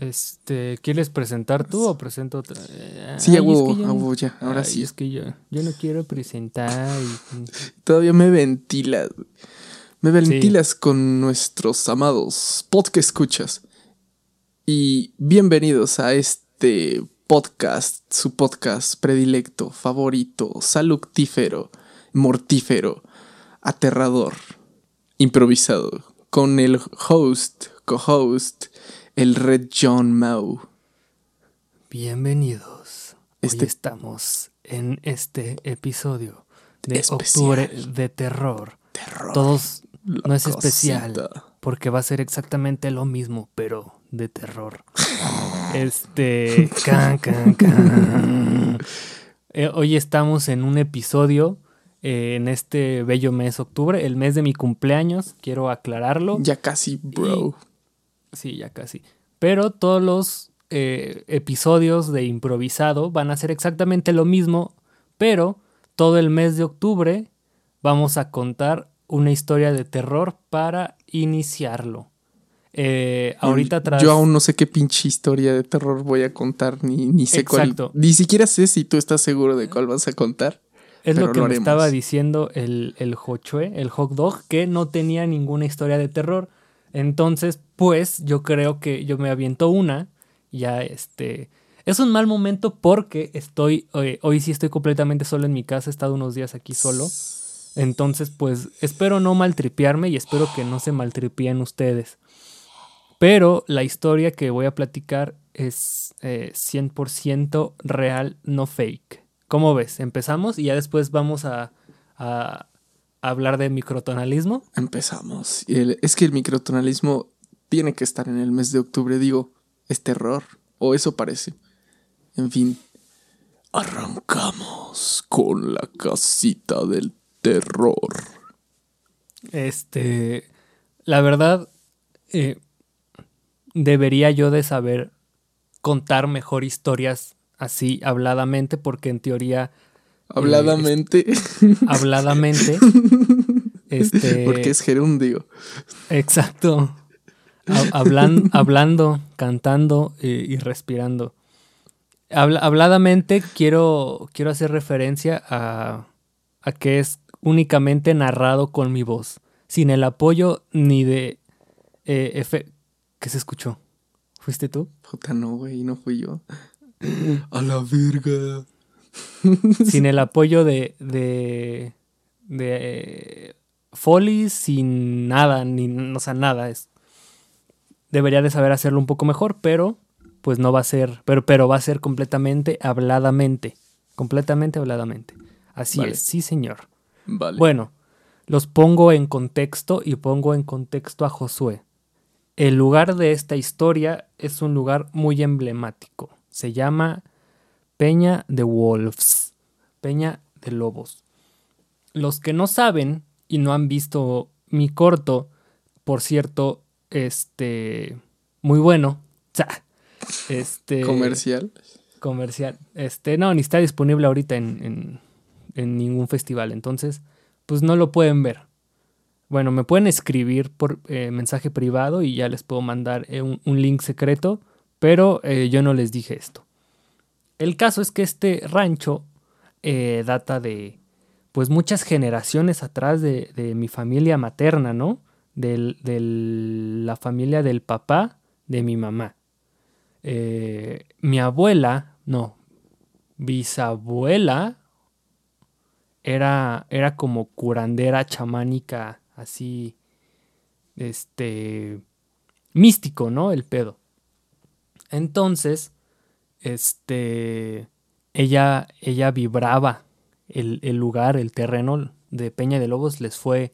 Este, ¿quieres presentar tú o presento otra? Sí, hago, ya, ahora sí. Es que yo, yo no quiero presentar. Todavía me ventilas. Me ventilas con nuestros amados podcast escuchas. Y bienvenidos a este podcast, su podcast predilecto, favorito, salutífero, mortífero, aterrador, improvisado, con el host, co-host, el Red John Mao. Bienvenidos. Este... Hoy estamos en este episodio de octubre de terror. Terror. Todos no es especial porque va a ser exactamente lo mismo, pero de terror. este. Can, can, can. Eh, hoy estamos en un episodio eh, en este bello mes octubre, el mes de mi cumpleaños, quiero aclararlo. Ya casi, bro. Sí, ya casi. Pero todos los eh, episodios de improvisado van a ser exactamente lo mismo, pero todo el mes de octubre vamos a contar una historia de terror para iniciarlo. Eh, ahorita tras... Yo aún no sé qué pinche historia de terror voy a contar, ni, ni sé cuál. Ni siquiera sé si tú estás seguro de cuál vas a contar. Es lo que me estaba diciendo el, el Hochue, el hot dog, que no tenía ninguna historia de terror. Entonces, pues, yo creo que yo me aviento una. Ya, este. Es un mal momento porque estoy. Eh, hoy sí estoy completamente solo en mi casa. He estado unos días aquí solo. Entonces, pues, espero no maltripearme y espero que no se maltripien ustedes. Pero la historia que voy a platicar es 100% eh, real, no fake. ¿Cómo ves? Empezamos y ya después vamos a hablar de microtonalismo? Empezamos. Es que el microtonalismo tiene que estar en el mes de octubre, digo, es terror, o eso parece. En fin, arrancamos con la casita del terror. Este, la verdad, eh, debería yo de saber contar mejor historias así habladamente, porque en teoría Habladamente. habladamente. Este, Porque es gerundio. Exacto. hablando, cantando y, respirando. habladamente quiero, quiero hacer referencia a, a que es únicamente narrado con mi voz, sin el apoyo ni de... Eh, ¿Qué se escuchó? ¿Fuiste tú? Puta, no, güey, no fui yo. A la verga. sin el apoyo de, de, de Foley, sin nada, ni, o sea, nada. Es, debería de saber hacerlo un poco mejor, pero pues no va a ser, pero, pero va a ser completamente habladamente. Completamente habladamente. Así es, sí señor. Vale. Bueno, los pongo en contexto y pongo en contexto a Josué. El lugar de esta historia es un lugar muy emblemático. Se llama Peña de Wolves, Peña de Lobos. Los que no saben y no han visto mi corto, por cierto, este, muy bueno. Este, comercial. Comercial. Este, no, ni está disponible ahorita en, en, ningún festival. Entonces, pues no lo pueden ver. Bueno, me pueden escribir por eh, mensaje privado y ya les puedo mandar eh, un, link secreto, pero eh, yo no les dije esto. El caso es que este rancho eh, data de pues muchas generaciones atrás de, mi familia materna, ¿no? De la familia del papá de mi mamá. Eh, mi abuela, no, bisabuela, era, era como curandera chamánica, así, este, místico, ¿no? El pedo. Entonces, este, ella, ella vibraba el, lugar, el terreno de Peña de Lobos les fue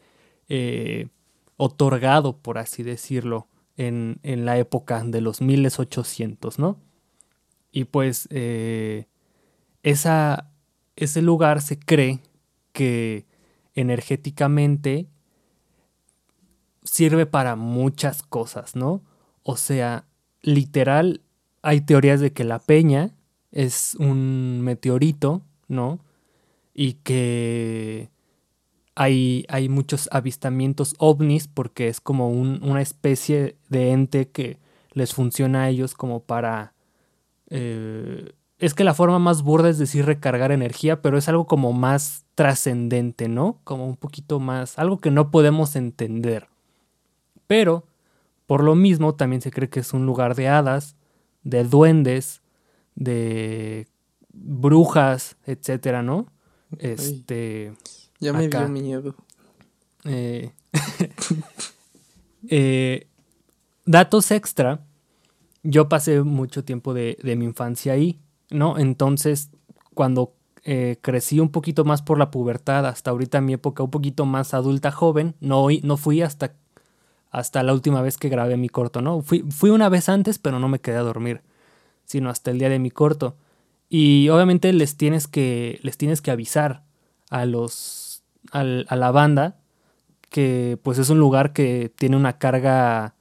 eh, otorgado, por así decirlo, en, en, la época de los 1800, ¿no? Y pues eh, esa, ese lugar se cree que energéticamente sirve para muchas cosas, ¿no? O sea, literal hay teorías de que la peña es un meteorito, ¿no? Y que hay, hay muchos avistamientos ovnis porque es como una especie de ente que les funciona a ellos como para... eh, es que la forma más burda es decir recargar energía, pero es algo como más trascendente, ¿no? Como un poquito más, algo que no podemos entender. Pero, por lo mismo, también se cree que es un lugar de hadas, de duendes, de brujas, etcétera, ¿no? Este. Ya me acá. dio miedo. Eh, eh, datos extra. Yo pasé mucho tiempo de, de mi infancia ahí, ¿no? Entonces, cuando eh, crecí un poquito más por la pubertad, hasta ahorita mi época un poquito más adulta, joven, no, no fui hasta, hasta la última vez que grabé mi corto, ¿no? Fui, fui una vez antes, pero no me quedé a dormir, sino hasta el día de mi corto. Y obviamente les tienes que, les tienes que avisar a los, al- a la banda que pues es un lugar que tiene una carga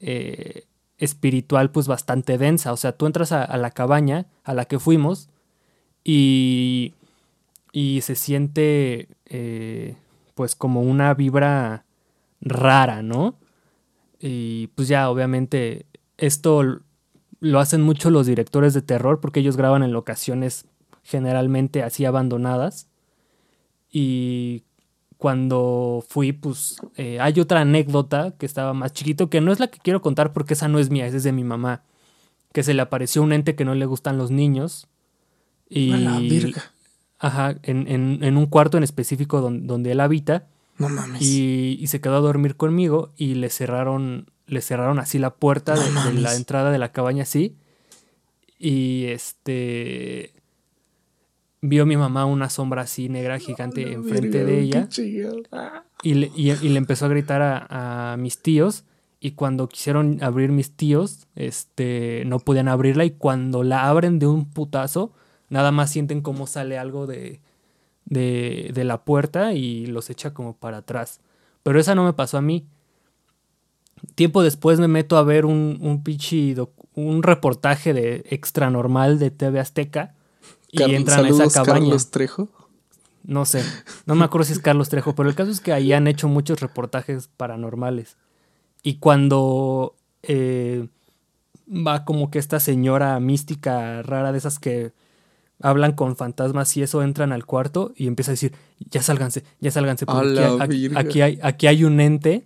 eh, espiritual pues bastante densa. O sea, tú entras a, a la cabaña a la que fuimos y, y se siente eh, pues como una vibra rara, ¿no? Y pues ya obviamente esto lo hacen mucho los directores de terror porque ellos graban en locaciones generalmente así abandonadas. Y cuando fui, pues eh, hay otra anécdota que estaba más chiquito, que no es la que quiero contar porque esa no es mía, esa es de mi mamá, que se le apareció un ente que no le gustan los niños. Y, A la virga. Ajá, en, en- en un cuarto en específico don- donde él habita. No mames. Y, y se quedó a dormir conmigo y le cerraron, le cerraron así la puerta No de, de la entrada de la cabaña así. Y este vio mi mamá una sombra así negra gigante enfrente de ella. y le, y- y le empezó a gritar a, a mis tíos. Y cuando quisieron abrir mis tíos, este, no podían abrirla. Y cuando la abren de un putazo, nada más sienten cómo sale algo de, de, de la puerta y los echa como para atrás. Pero esa no me pasó a mí. Tiempo después me meto a ver un, un un reportaje de extra normal de TV Azteca y entran a saludos, esa cabaña. Carlos Trejo. No sé, no me acuerdo si es Carlos Trejo, pero el caso es que ahí han hecho muchos reportajes paranormales. Y cuando eh, va como que esta señora mística rara de esas que hablan con fantasmas y eso entran al cuarto y empieza a decir, ya sálganse, ya sálganse, porque aquí, aquí- hay, aquí hay un ente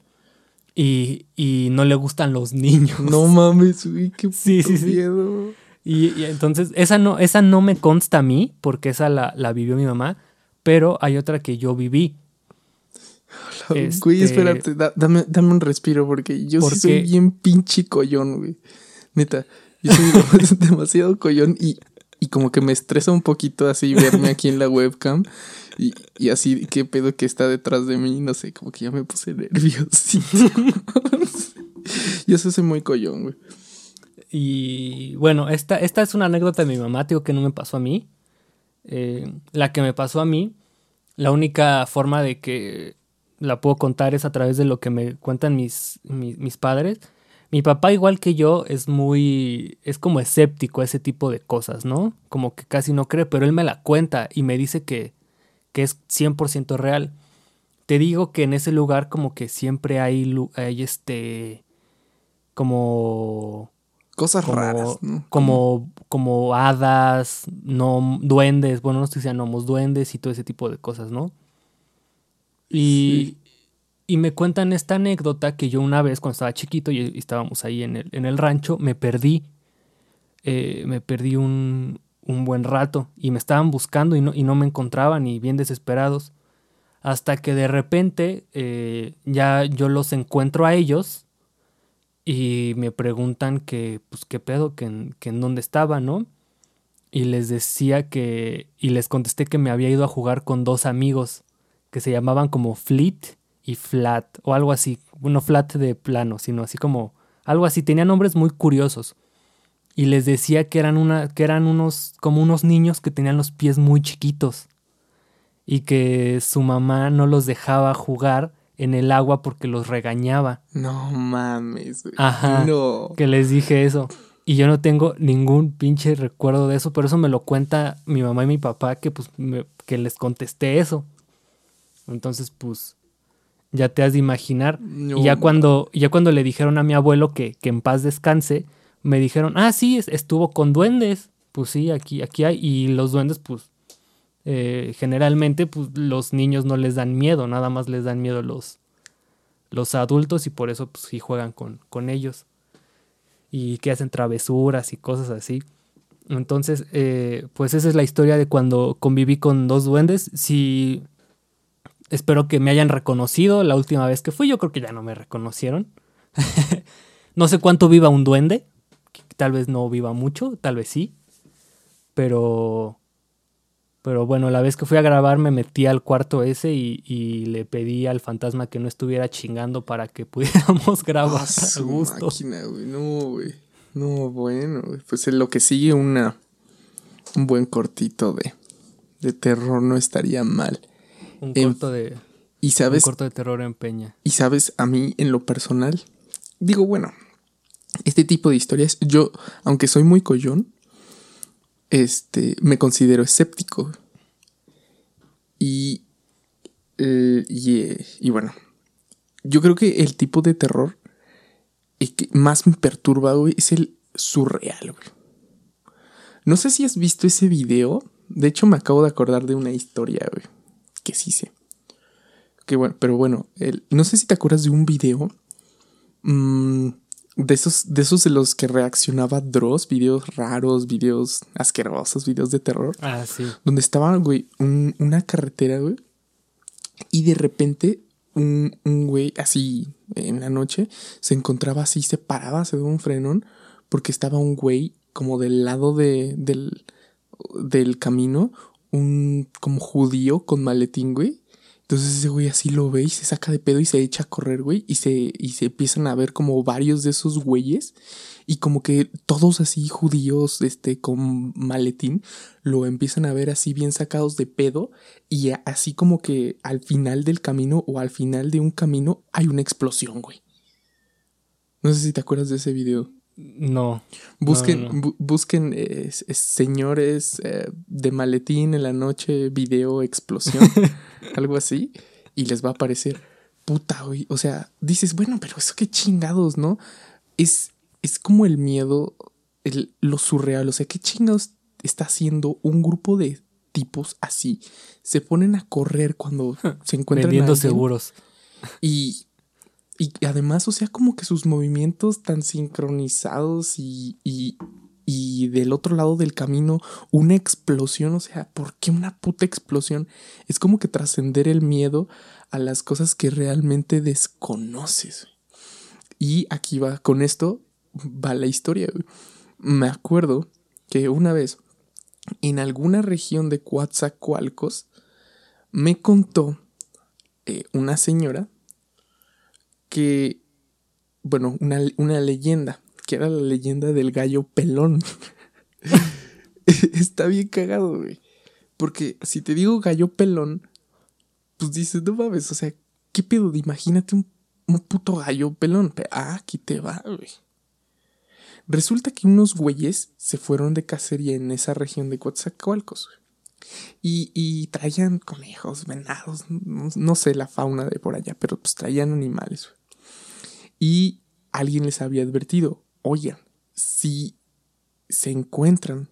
y, y no le gustan los niños. No mames, güey, qué Sí, puto sí, sí. miedo. Y, y entonces, esa no, esa no me consta a mí, porque esa la, la vivió mi mamá, pero hay otra que yo viví. La- Güey, Este- espérate, da- dame, dame un respiro porque yo ¿Por sí soy bien pinche collón, güey. Neta, yo soy demasiado collón y, y como que me estresa un poquito así verme aquí en la webcam y, y así qué pedo que está detrás de mí, no sé, como que ya me puse nerviosito. yo soy muy collón, güey. Y bueno, esta, esta es una anécdota de mi mamá, digo que no me pasó a mí. Eh, la que me pasó a mí, la única forma de que la puedo contar es a través de lo que me cuentan mis, mis, mis padres. Mi papá, igual que yo, es muy. es como escéptico a ese tipo de cosas, ¿no? Como que casi no cree, pero él me la cuenta y me dice que, que es 100% real. Te digo que en ese lugar, como que siempre hay, hay este. como Cosas como, raras, ¿no? como, como hadas, no, duendes, bueno, no sé si sean gnomos, duendes y todo ese tipo de cosas, ¿no? Y, y me cuentan esta anécdota que yo una vez cuando estaba chiquito y estábamos ahí en el, en el rancho, me perdí, eh, me perdí un, un buen rato y me estaban buscando y no, y no me encontraban y bien desesperados. Hasta que de repente eh, ya yo los encuentro a ellos y me preguntan que, pues, qué pedo, que que en dónde estaba, ¿no? Y les decía que, y les contesté que me había ido a jugar con dos amigos que se llamaban como Fleet y Flat, o algo así, no Flat de plano, sino así como, algo así, tenían nombres muy curiosos. Y les decía que eran, una, que eran unos, como unos niños que tenían los pies muy chiquitos y que su mamá no los dejaba jugar en el agua porque los regañaba. No mames, güey. Ajá. No. Que les dije eso. Y yo no tengo ningún pinche recuerdo de eso, pero eso me lo cuenta mi mamá y mi papá que pues me- que les contesté eso. Entonces, pues ya te has de imaginar. No, y ya cuando, ya cuando le dijeron a mi abuelo que, que en paz descanse, me dijeron, ah, sí, es- estuvo con duendes. Pues sí, aquí, aquí hay. Y los duendes, pues, eh, generalmente, pues, los niños no les dan miedo, nada más les dan miedo los, los adultos y por eso, pues, sí juegan con, con ellos. Y que hacen travesuras y cosas así. Entonces, eh, pues esa es la historia de cuando conviví con dos duendes. Si espero que me hayan reconocido la última vez que fui, yo creo que ya no me reconocieron. no sé cuánto viva un duende, tal vez no viva mucho, tal vez sí, pero pero bueno, la vez que fui a grabar me metí al cuarto ese y, y le pedí al fantasma que no estuviera chingando para que pudiéramos grabar Ah, a gusto. máquina, güey. No, güey. No, bueno, güey. Pues en lo que sigue una un buen cortito de, de terror no estaría mal. Un En- corto de Y un corto de terror en Peña. y sabes, a mí en lo personal, digo, bueno, este tipo de historias, yo, aunque soy muy collón, este, me considero escéptico. Y, eh, y, eh, y bueno, yo creo que el tipo de terror que más me perturba, güey, es el surreal, güey. No sé si has visto ese video. De hecho, me acabo de acordar de una historia, güey. Que sí sé. Que bueno, pero bueno, el- no sé si te acuerdas de un video. mm, de esos, de esos de los que reaccionaba Dross, videos raros, videos asquerosos, videos de terror. Ah, sí. Donde estaba, güey, un- una carretera, güey. Y de repente, un, un güey así en la noche se encontraba así, se paraba, se daba un frenón, porque estaba un güey como del lado de, del, del camino, un como judío con maletín, güey. Entonces ese güey así lo ve y se saca de pedo y se echa a correr, güey. Y se, y se empiezan a ver como varios de esos güeyes. Y como que todos así judíos, este, con maletín, lo empiezan a ver así bien sacados de pedo. Y así como que al final del camino o al final de un camino hay una explosión, güey. No sé si te acuerdas de ese video. No. Busquen, No, no, no. bu- busquen eh, señores eh, de maletín en la noche, video, explosión, algo así, y les va a aparecer. Puta, güey. O sea, dices, bueno, pero eso qué chingados, ¿no? Es, es como el miedo, el, lo surreal. O sea, qué chingados está haciendo un grupo de tipos así. Se ponen a correr cuando se encuentran Vendiendo seguros. Y, y además, o sea, como que sus movimientos tan sincronizados y, y, y del otro lado del camino una explosión, o sea, ¿por qué una puta explosión? Es como que trascender el miedo a las cosas que realmente desconoces. Y aquí va, con esto va la historia. Me acuerdo que una vez en alguna región de Coatzacoalcos me contó eh, una señora que, bueno, una, una leyenda, que era la leyenda del gallo pelón. Está bien cagado, güey. Porque si te digo gallo pelón, pues dices, no mames, o sea, ¿qué pedo? Imagínate un, un puto gallo pelón. Pe- Ah, aquí te va, güey. Resulta que unos güeyes se fueron de cacería en esa región de Coatzacoalcos, güey. Y, y traían conejos, venados, no, no sé la fauna de por allá, pero pues traían animales. Y alguien les había advertido, oigan, si se encuentran,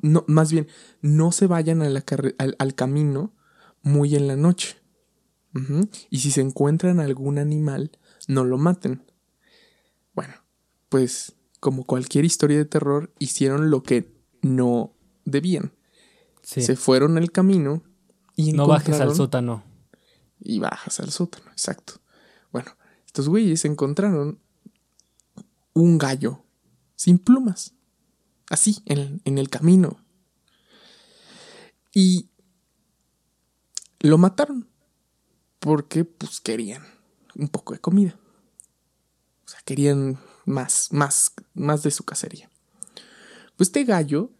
no, más bien, no se vayan la al, al camino muy en la noche. Y si se encuentran algún animal, no lo maten. Bueno, pues como cualquier historia de terror, hicieron lo que no debían. Sí. Se fueron al camino y no bajes al sótano. y bajas al sótano, exacto. Bueno, estos güeyes encontraron un gallo sin plumas, así, en, en el camino. Y lo mataron porque pues querían un poco de comida. O sea, querían más, más, más de su cacería. Pues este gallo,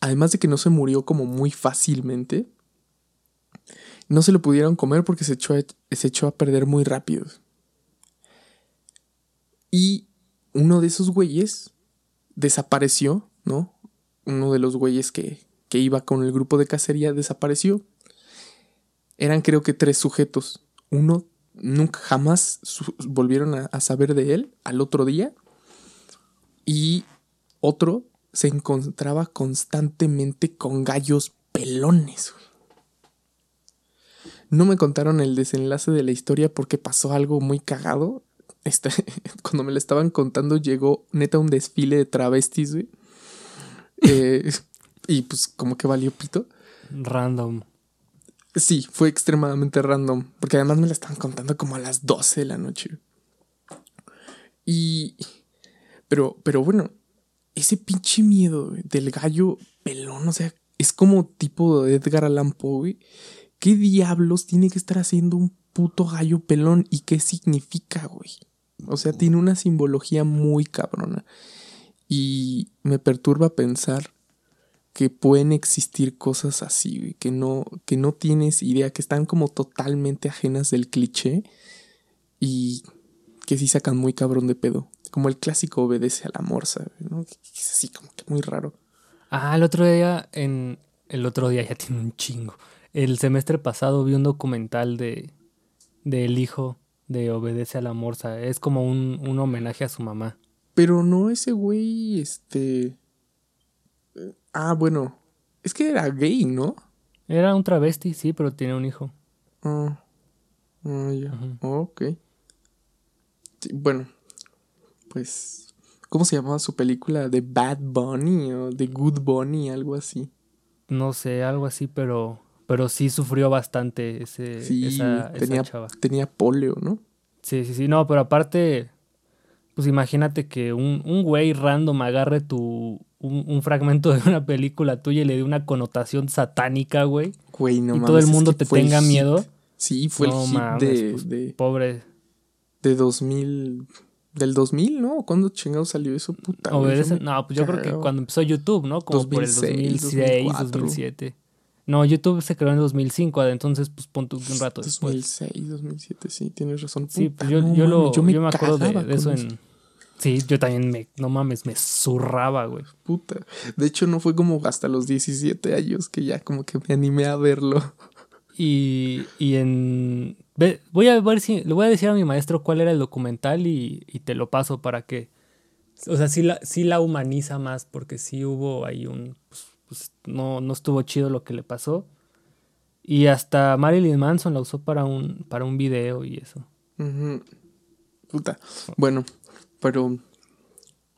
además de que no se murió como muy fácilmente, no se lo pudieron comer porque se echó a, se echó a perder muy rápido. Y uno de esos güeyes desapareció, ¿no? Uno de los güeyes que, que iba con el grupo de cacería desapareció. eran creo que tres sujetos. Uno nunca jamás volvieron a, saber de él al otro día. Y otro se encontraba constantemente con gallos pelones. No me contaron el desenlace de la historia porque pasó algo muy cagado. Este, cuando me lo estaban contando llegó neta un desfile de travestis, eh, y pues como que valió pito. Random. Sí, fue extremadamente random. Porque además me lo estaban contando como a las 12 de la noche. Y. Pero, pero bueno, ese pinche miedo del gallo pelón, o sea, es como tipo de Edgar Allan Poe, ¿Qué diablos tiene que estar haciendo un puto gallo pelón? ¿Y qué significa, güey? O sea, tiene una simbología muy cabrona. Y me perturba pensar que pueden existir cosas así, que no, que no tienes idea, que están como totalmente ajenas del cliché y que sí sacan muy cabrón de pedo. Como el clásico obedece a la morsa, ¿no? Es así como que muy raro. Ah, el otro día, en. El otro día ya tiene un chingo. El semestre pasado vi un documental de. del hijo de Obedece a la Morsa. Es como un, un homenaje a su mamá. Pero no ese güey, este. Ah, bueno. Es que era gay, ¿no? Era un travesti, sí, pero tiene un hijo. Ah, ah ya. ok. bueno, pues. ¿Cómo se llamaba su película? ¿The Bad Bunny o The Good Bunny? Algo así. No sé, algo así, pero. Pero sí sufrió bastante ese, esa, tenía, chava. Tenía polio, ¿no? Sí, sí, sí. No, pero aparte. Pues imagínate que un, un güey random agarre tu un, fragmento de una película tuya y le dé una connotación satánica, güey. Güey, no Y todo el mundo te tenga miedo. Sí, fue el hit de, pues, de, Pobre. De 2000. Del 2000, ¿no? ¿Cuándo chingados salió eso? Puta. no, pues yo creo que cuando empezó YouTube, ¿no? Como por el 2006, 2007. No, YouTube se creó en 2005, entonces pues pon un rato después. 2006, 2007, sí, tienes razón. sí, pues yo, yo, lo, yo, me, acuerdo de, eso en, Sí, yo también me, no mames, me zurraba, güey. Puta. De hecho, no fue como hasta los 17 años que ya como que me animé a verlo. Y, y en... voy a ver si... Le voy a decir a mi maestro cuál era el documental y, y te lo paso para que... O sea, sí la, sí la humaniza más porque sí hubo ahí un... Pues, pues, no, no estuvo chido lo que le pasó. Y hasta Marilyn Manson la usó para un, para un video y eso. Puta. Bueno, pero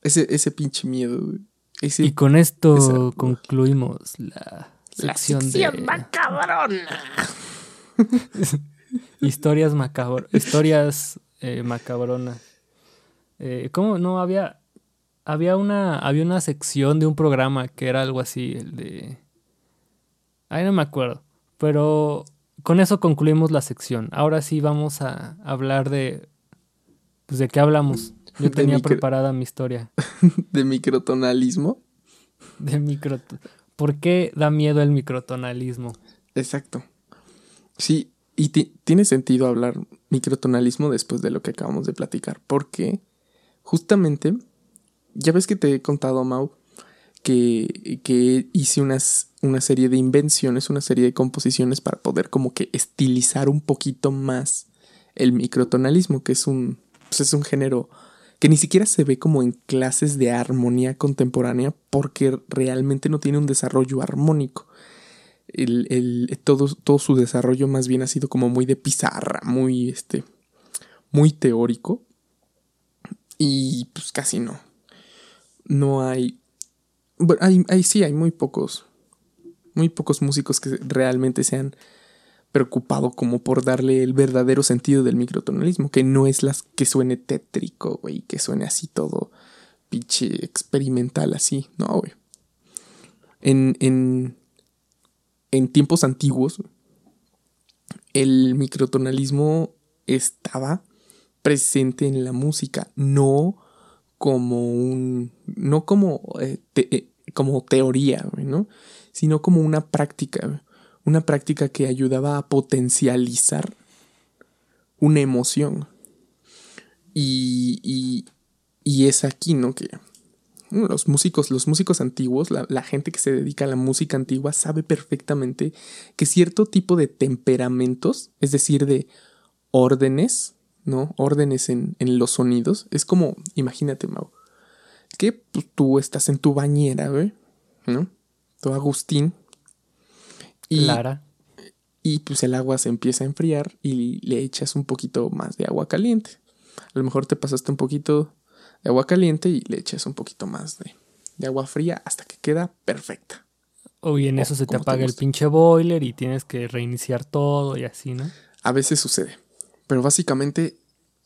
ese, ese pinche miedo, y con esto concluimos la sección, la de... macabrona. historias macabronas. Historias eh, macabronas. Eh, ¿Cómo? No, había... Había una, había una sección de un programa que era algo así, el de... Ay, no me acuerdo. Pero con eso concluimos la sección. Ahora sí vamos a hablar de... Pues de qué hablamos. Yo tenía preparada mi historia. ¿De microtonalismo? De micro... ¿Por qué da miedo el microtonalismo? Exacto. Sí, y tiene sentido hablar microtonalismo después de lo que acabamos de platicar, porque justamente, ya ves que te he contado, Mau, que, que hice unas, una serie de invenciones, una serie de composiciones para poder como que estilizar un poquito más el microtonalismo, que es un, pues es un género que ni siquiera se ve como en clases de armonía contemporánea porque realmente no tiene un desarrollo armónico. El, todo, todo, su desarrollo más bien ha sido como muy de pizarra, muy, este, muy teórico. Y pues casi no. No hay... Bueno, hay, hay, sí, hay muy pocos, muy pocos músicos que realmente sean preocupado como por darle el verdadero sentido del microtonalismo, que no es las que suene tétrico, güey, que suene así todo pinche experimental así, no, güey. En, en, en tiempos antiguos, el microtonalismo estaba presente en la música, no como un, no como, eh, eh, como teoría, ¿no? Sino como una práctica una práctica que ayudaba a potencializar una emoción. Y, y, y es aquí, ¿no? Que, los músicos, los músicos antiguos, la, la, gente que se dedica a la música antigua sabe perfectamente que cierto tipo de temperamentos, es decir, de órdenes, ¿no? Órdenes en, en los sonidos. Es como, imagínate, Mau, que pues, tú estás en tu bañera, güey, ¿no? Tu Agustín. Y, Clara. Y pues el agua se empieza a enfriar y le echas un poquito más de agua caliente. A lo mejor te pasaste un poquito de agua caliente y le echas un poquito más de, de agua fría hasta que queda perfecta. O en eso se te apaga el pinche boiler y tienes que reiniciar todo y así, ¿no? A veces sucede. Pero básicamente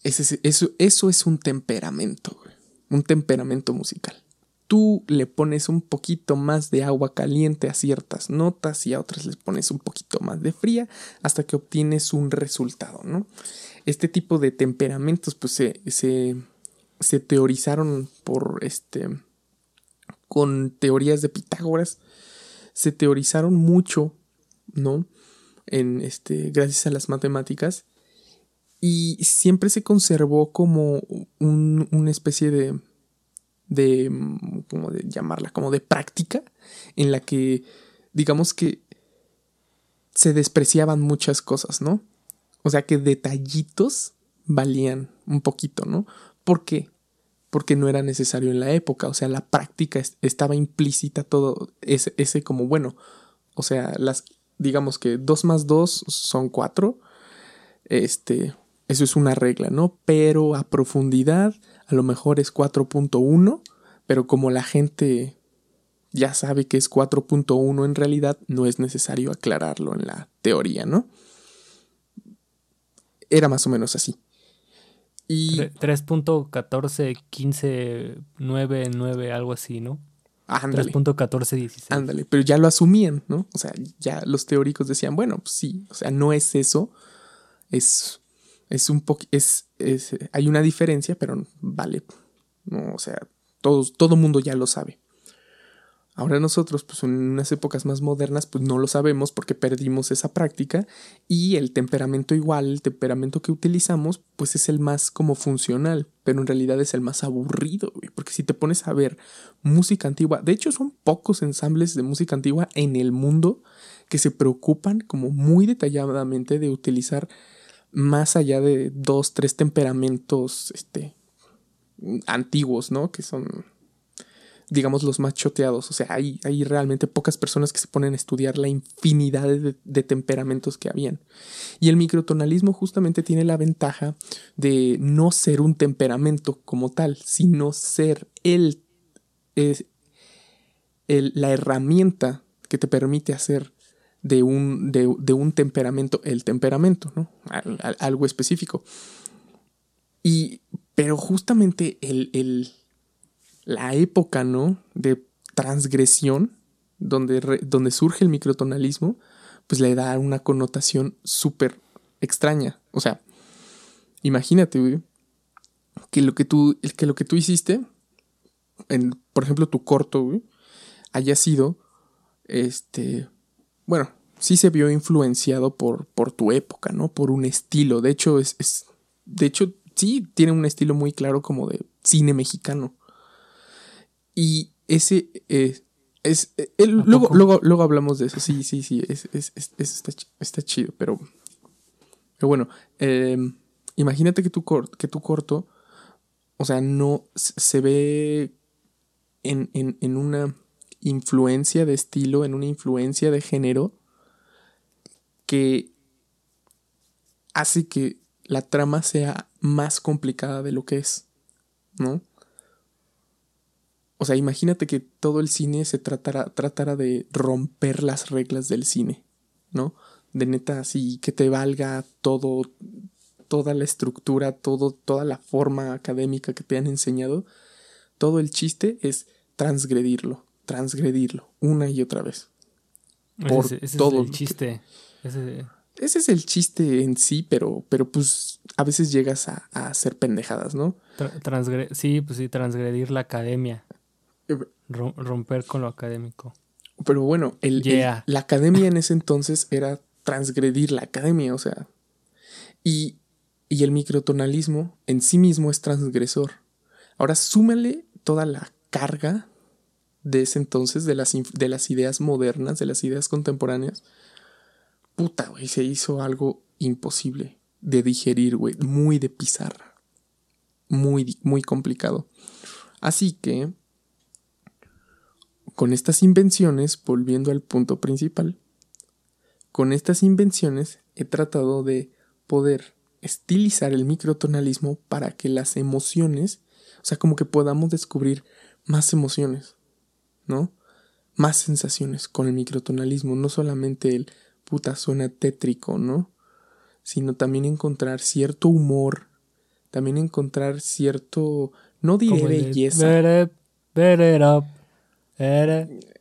ese, eso, eso es un temperamento, güey. Un temperamento musical. Tú le pones un poquito más de agua caliente a ciertas notas y a otras les pones un poquito más de fría hasta que obtienes un resultado, ¿no? Este tipo de temperamentos pues se, se, se teorizaron por este con teorías de Pitágoras se teorizaron mucho, ¿no? En este gracias a las matemáticas y siempre se conservó como un, una especie de de como de llamarla como de práctica en la que digamos que se despreciaban muchas cosas, ¿no? O sea que detallitos valían un poquito, ¿no? ¿Por qué? Porque no era necesario en la época, o sea, la práctica estaba implícita todo ese, ese como, bueno, o sea, las, digamos que 2 más 2 son 4, este, eso es una regla, ¿no? Pero a profundidad a lo mejor es 4.1, pero como la gente ya sabe que es 4.1 en realidad, no es necesario aclararlo en la teoría, ¿no? Era más o menos así. Y 3.14, algo así, ¿no? Ándale. 3.1416. Ándale, pero ya lo asumían, ¿no? O sea, ya los teóricos decían, bueno, pues sí, o sea, no es eso, es, es un poco, es, es, hay una diferencia, pero vale, no, o sea, todos, todo mundo ya lo sabe. Ahora nosotros, pues en unas épocas más modernas, pues no lo sabemos porque perdimos esa práctica y el temperamento igual, el temperamento que utilizamos, pues es el más como funcional, pero en realidad es el más aburrido, porque si te pones a ver música antigua, de hecho son pocos ensambles de música antigua en el mundo que se preocupan como muy detalladamente de utilizar más allá de dos, tres temperamentos, este, antiguos, ¿no? Que son digamos, los más choteados. O sea, hay, hay realmente pocas personas que se ponen a estudiar la infinidad de, temperamentos que habían. Y el microtonalismo justamente tiene la ventaja de no ser un temperamento como tal, sino ser el, el la herramienta que te permite hacer de un, de, un temperamento el temperamento, ¿no? algo específico. Y, pero justamente el, el la época, ¿no? De transgresión, donde, donde surge el microtonalismo, pues le da una connotación súper extraña. O sea, imagínate, güey, que lo que tú, que lo que tú hiciste, en, por ejemplo, tu corto, haya sido, este, bueno, sí se vio influenciado por, por tu época, ¿no? Por un estilo. De hecho, es, es, de hecho, sí tiene un estilo muy claro como de cine mexicano. Y ese eh, es. Eh, luego, luego, luego hablamos de eso. Sí, sí, sí. Es, está, chido. Pero. Pero bueno. Em, imagínate que tu, que tu corto. O sea, no se ve en, en, en una influencia de estilo, en una influencia de género que hace que la trama sea más complicada de lo que es, ¿no? O sea, imagínate que todo el cine se tratara, tratara de romper las reglas del cine, ¿no? De neta, así que te valga todo, toda la estructura, todo, toda la forma académica que te han enseñado. Todo el chiste es transgredirlo, transgredirlo, una y otra vez. Por ese, todo. Es el chiste. Ese... es el chiste en sí, pero, pero pues a veces llegas a, hacer pendejadas, ¿no? sí, pues sí, transgredir la academia. Romper con lo académico. Pero bueno, el, la academia en ese entonces era transgredir la academia, o sea. Y, y el microtonalismo en sí mismo es transgresor. Ahora súmale toda la carga de ese entonces, de las, de las ideas modernas, de las ideas contemporáneas, puta, güey, se hizo algo imposible de digerir, güey, muy de pizarra, muy, muy complicado. Así que, con estas invenciones, volviendo al punto principal, con estas invenciones he tratado de poder estilizar el microtonalismo para que las emociones, o sea, como que podamos descubrir más emociones, ¿no? Más sensaciones con el microtonalismo, no solamente el puta suena tétrico, ¿no? Sino también encontrar cierto humor, también encontrar cierto, no diré belleza.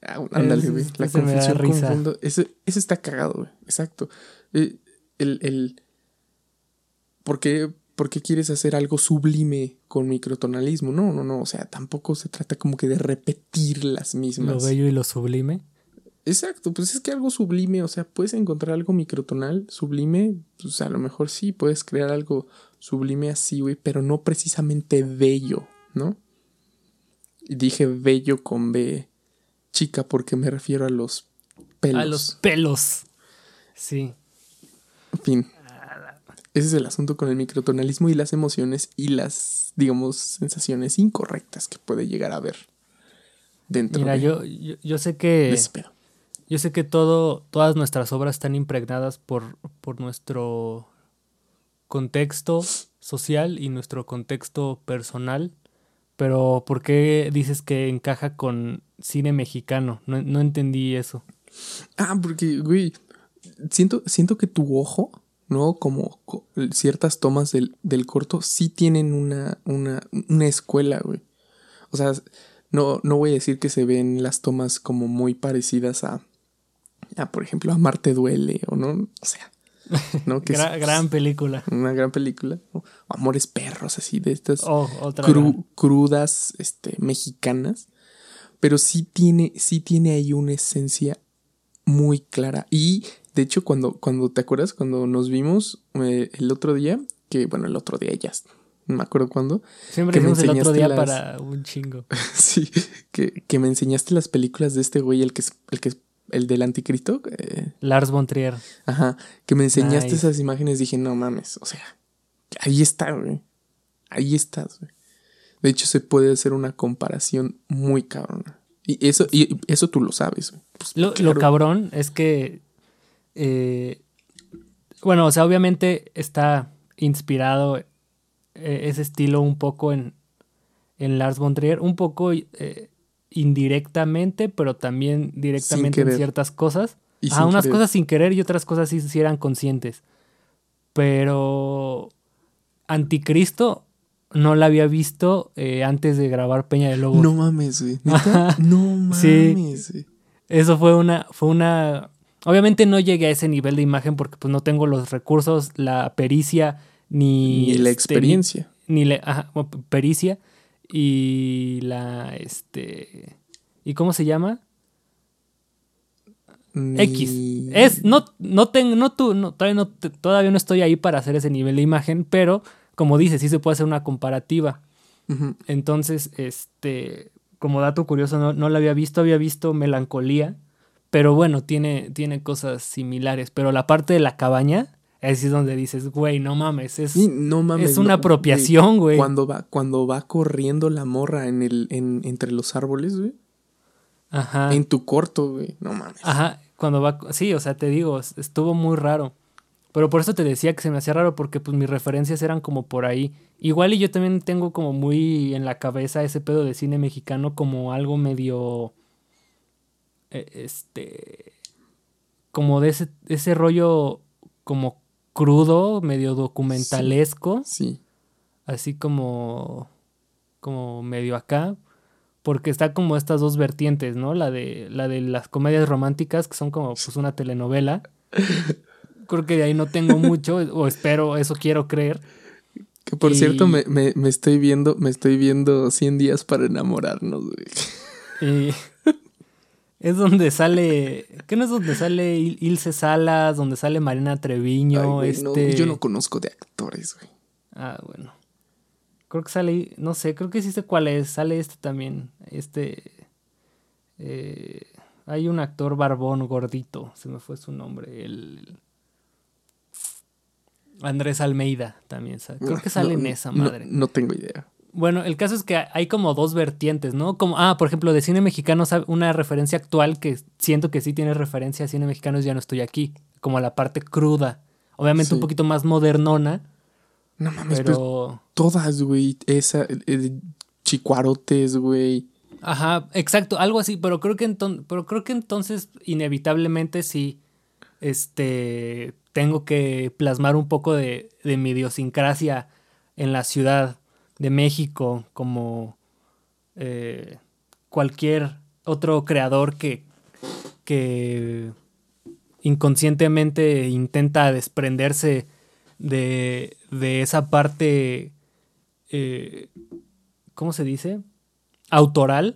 Ah, ándale, güey. La confusión confundo. Ese, está cagado, güey. Exacto. Eh, el, el, ¿por, qué, ¿Por qué quieres hacer algo sublime con microtonalismo? No, no, no. O sea, tampoco se trata como que de repetir las mismas. Lo bello y lo sublime. Exacto, pues es que algo sublime, o sea, puedes encontrar algo microtonal, sublime, pues a lo mejor sí, puedes crear algo sublime así, güey, pero no precisamente bello, ¿no? Y dije bello con B chica porque me refiero a los pelos. A los pelos. Sí. En fin. Ese es el asunto con el microtonalismo y las emociones y las, digamos, sensaciones incorrectas que puede llegar a haber dentro Mira, yo, yo, sé que. Yo sé que todo, todas nuestras obras están impregnadas por, por nuestro contexto social y nuestro contexto personal. Pero ¿por qué dices que encaja con cine mexicano? No, no entendí eso. Ah, porque, güey, siento, siento que tu ojo ¿no? Como ciertas tomas del, del corto sí tienen una, una, una escuela, güey. O sea, no, no voy a decir que se ven las tomas como muy parecidas a, a por ejemplo, a Marte Duele, o no, o sea, ¿no? Que gran película. Una gran película. Amores perros, así, de estas oh, crudas este, mexicanas. Pero sí tiene, sí tiene ahí una esencia muy clara. Y de hecho, cuando, cuando te acuerdas, cuando nos vimos eh, el otro día, que bueno, el otro día ya, no me acuerdo cuándo. Siempre que el otro día para un chingo. sí, que, que, me enseñaste las películas de este güey, el que es, el que es el del anticristo. Eh. Lars von Trier. Ajá, que me enseñaste esas imágenes, dije, no mames, o sea, ahí está, güey. Ahí estás, güey. De hecho, se puede hacer una comparación muy cabrona. Y eso, y eso tú lo sabes. Pues, lo, lo, cabrón es que eh, bueno, o sea, obviamente está inspirado eh, ese estilo un poco en, en Lars von Trier, un poco eh, indirectamente, pero también directamente en ciertas cosas. A unas cosas sin querer y otras cosas sí, sí eran conscientes. Pero Anticristo no la había visto antes de grabar Peña de Lobos. No mames, güey. No mames, sí. Eso fue una, fue una Obviamente no llegué a ese nivel de imagen porque pues no tengo los recursos, la pericia, ni... Ni la este, experiencia. Ni, la pericia y la... este ¿Y cómo se llama? X. Es, no, no tengo, no, tú, no, todavía, no, todavía no estoy ahí para hacer ese nivel de imagen, pero como dices, sí se puede hacer una comparativa. Entonces, este, como dato curioso, no, no la había visto, había visto Melancolía, pero bueno, tiene, tiene cosas similares. Pero la parte de la cabaña, es donde dices, güey, no mames, es, es una apropiación, güey. Cuando va, cuando va corriendo la morra en el, en, entre los árboles, güey. Ajá. En tu corto, güey. No mames. Ajá. Cuando va. Sí, o sea, te digo, estuvo muy raro. Pero por eso te decía que se me hacía raro, porque pues mis referencias eran como por ahí. Igual y yo también tengo como muy en la cabeza ese pedo de cine mexicano como algo medio este, como de ese, ese rollo como crudo, medio documentalesco. Sí. Así como, como medio acá. Porque está como estas dos vertientes, ¿no? La de, la de las comedias románticas, que son como pues una telenovela. Creo que de ahí no tengo mucho, o espero, eso quiero creer. Que por cierto, me, me, me, estoy viendo, me estoy viendo 100 días para enamorarnos, güey. Y es donde sale. ¿Qué no es donde sale Ilse Salas? Donde sale Marina Treviño. este... yo no conozco de actores, güey. Ah, bueno. Creo que sale. No sé, creo que sí sé cuál es. Sale este también. Este. eh, hay un actor barbón gordito, se me fue su nombre. El. Andrés Almeida también, ¿sabes? Creo que sale No, en esa no- madre. No, tengo idea. Bueno, el caso es que hay como dos vertientes, ¿no? Como, ah, por ejemplo, de cine mexicano, una referencia actual que siento que sí tiene referencia a cine mexicano es Ya no estoy aquí, como la parte cruda. Obviamente un poquito más modernona, No mames, pero pero... todas, güey. Esa, eh, chicuarotes, güey. Ajá, exacto, algo así, pero creo que entonces, pero creo que entonces inevitablemente sí, este, tengo que plasmar un poco de, de mi idiosincrasia en la ciudad de México, como eh, cualquier otro creador que, que inconscientemente intenta desprenderse de, de esa parte, eh, ¿cómo se dice? autoral,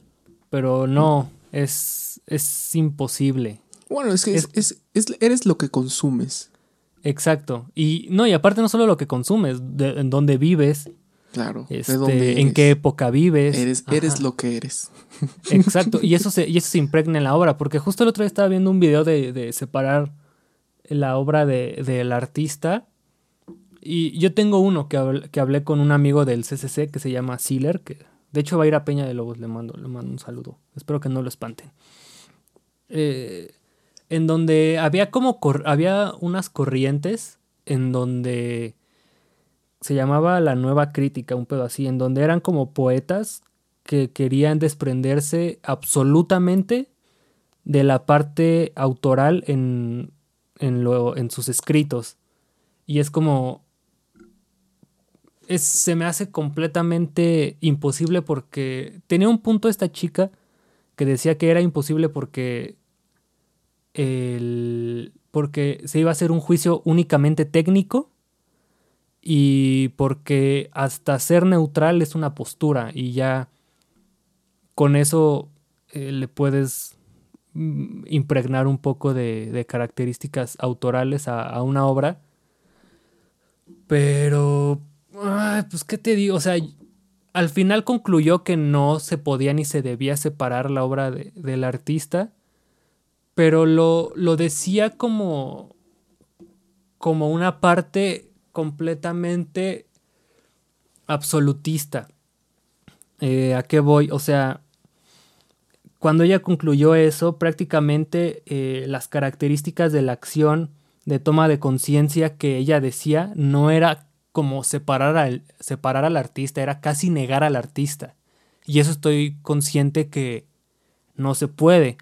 pero no, es, es imposible. Bueno, es que es, es- es- eres lo que consumes. Exacto. Y no, y aparte no solo lo que consumes, de- en dónde vives, Claro. este, de en qué época vives. Eres, lo que eres. Exacto. Y eso se, y eso se impregna en la obra, porque justo el otro día estaba viendo un video de, de separar la obra de- del artista. Y yo tengo uno que, habl- que hablé con un amigo del CCC que se llama Sealer, que de hecho va a ir a Peña de Lobos, le mando, le mando un saludo. Espero que no lo espanten. Eh, en donde había como había unas corrientes en donde se llamaba la nueva crítica, un pedo así, en donde eran como poetas que querían desprenderse absolutamente de la parte autoral en, en, lo, en sus escritos. Y es como... Es, se me hace completamente imposible porque tenía un punto esta chica que decía que era imposible porque el, porque se iba a hacer un juicio únicamente técnico y porque hasta ser neutral es una postura y ya con eso eh, le puedes mm, impregnar un poco de, características autorales a, una obra. Pero, pues, ¿qué te digo? O sea, al final concluyó que no se podía ni se debía separar la obra de- del artista, pero lo, lo decía como, como una parte completamente absolutista. Eh, ¿A qué voy? O sea, cuando ella concluyó eso, prácticamente eh, las características de la acción de toma de conciencia que ella decía no era como separar al, separar al artista, era casi negar al artista. Y eso estoy consciente que no se puede.